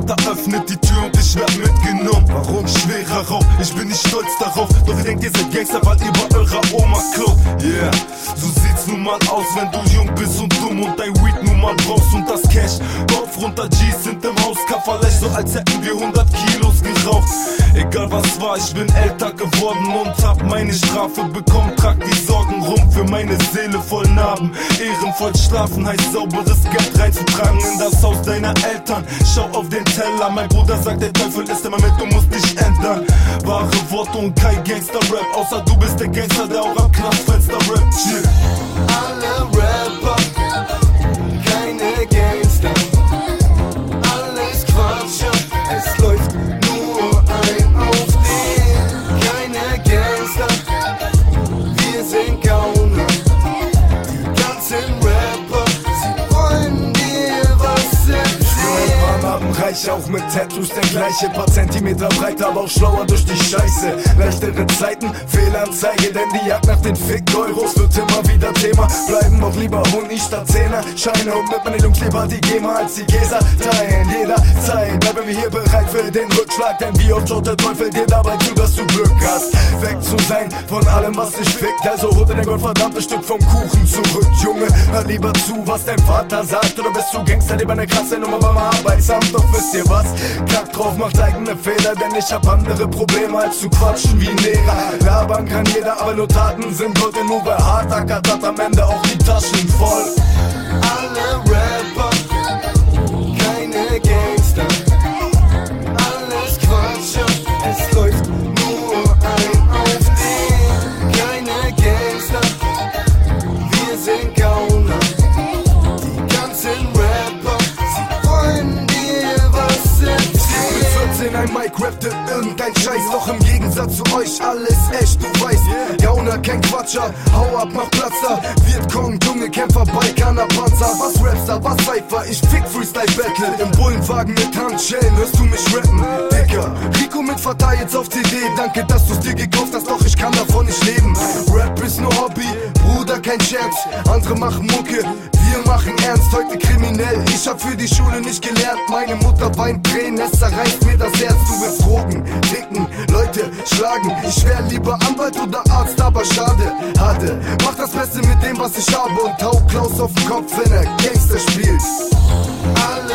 Vater öffnet die Tür und ich werd mitgenommen. Warum? Schwerer Raum, ich bin nicht stolz darauf. Doch ihr denkt, ihr seid Gangster, weil ihr bei eurer Oma klaut. Yeah, so sieht's nun mal aus, wenn du jung bist und dumm und dein Weed nun mal brauchst und das Cash. Kopf runter, G's sind im Haus, Kafferlech, so als hätten wir 100 Kilos geraucht. Egal was war, ich bin älter geworden und hab meine Strafe bekommen. Trag die Sorgen rum für meine Seele voll Narben. Ehrenvoll schlafen heißt sauberes Geld reinzutragen in deiner Eltern. Schau auf den Teller, mein Bruder sagt, der Teufel ist immer mit, du musst dich ändern. Wahre Worte und kein Gangster-Rap, außer du bist der Gangster, der auch am Knastfenster rappt. Chill. Auch mit Tattoos der gleiche Paar Zentimeter breit, aber auch schlauer durch die Scheiße. Leichtere Zeiten, Fehlanzeige, denn die Jagd nach den Fick-Euros wird immer wieder Thema. Bleiben doch lieber Huni statt Zehner. Scheine und mit meinen Jungs lieber die GEMA als die Gesa teilen. Jederzeit bleiben wir hier bereit für den Rückschlag, denn wie oft schaut der Teufel dir dabei zu, dass du Glück hast. Weg zu sein von allem, was dich fickt, also hol dir dein gottverdammtes Stück vom Kuchen zurück, Junge. Hör lieber zu, was dein Vater sagt, oder bist du Gangster, lieber eine krasse Nummer beim Arbeitsamt. Doch wisst ihr was? Kack drauf, macht eigene Fehler, denn ich hab andere Probleme als zu quatschen wie ein Lehrer. Labern kann jeder, aber nur Taten sind denn nur wer hart ackert, am Ende auch die Taschen voll. Alle Rapper, keine Gangster. Alles Quatsch, es läuft nur ein auf den. Keine Gangster, wir sind Gauner. Die ganzen Rapper, sie wollen dir was erzählen. Mit 14 ein Mike rappte irgendein Scheiß, doch im Euch alles echt, du weißt. Gauner, kein Quatscher, hau ab, mach Platz da. Vietcong, junge Kämpfer, Balkaner, Panzer. Was Rapster, was Cypher, ich fick Freestyle Battle. Im Bullenwagen mit Handschellen hörst du mich rappen, Dicker. Rico mit Fatah jetzt auf CD, danke, dass du's dir gekauft hast, doch ich kann davon nicht leben. Rap ist nur Hobby, Bruder, kein Scherz. Andere machen Mucke, wir machen ernst, heute kriminell. Ich hab für die Schule nicht gelernt, meine Mutter weint Tränen, es zerreißt mir das Herz. Du willst Drogen, Dicken, Leute schlagen. Ich wär lieber Anwalt oder Arzt, aber schade, hatte. Mach das Beste mit dem, was ich habe und hau Klaus auf den Kopf, wenn er Gangster spielt. Alle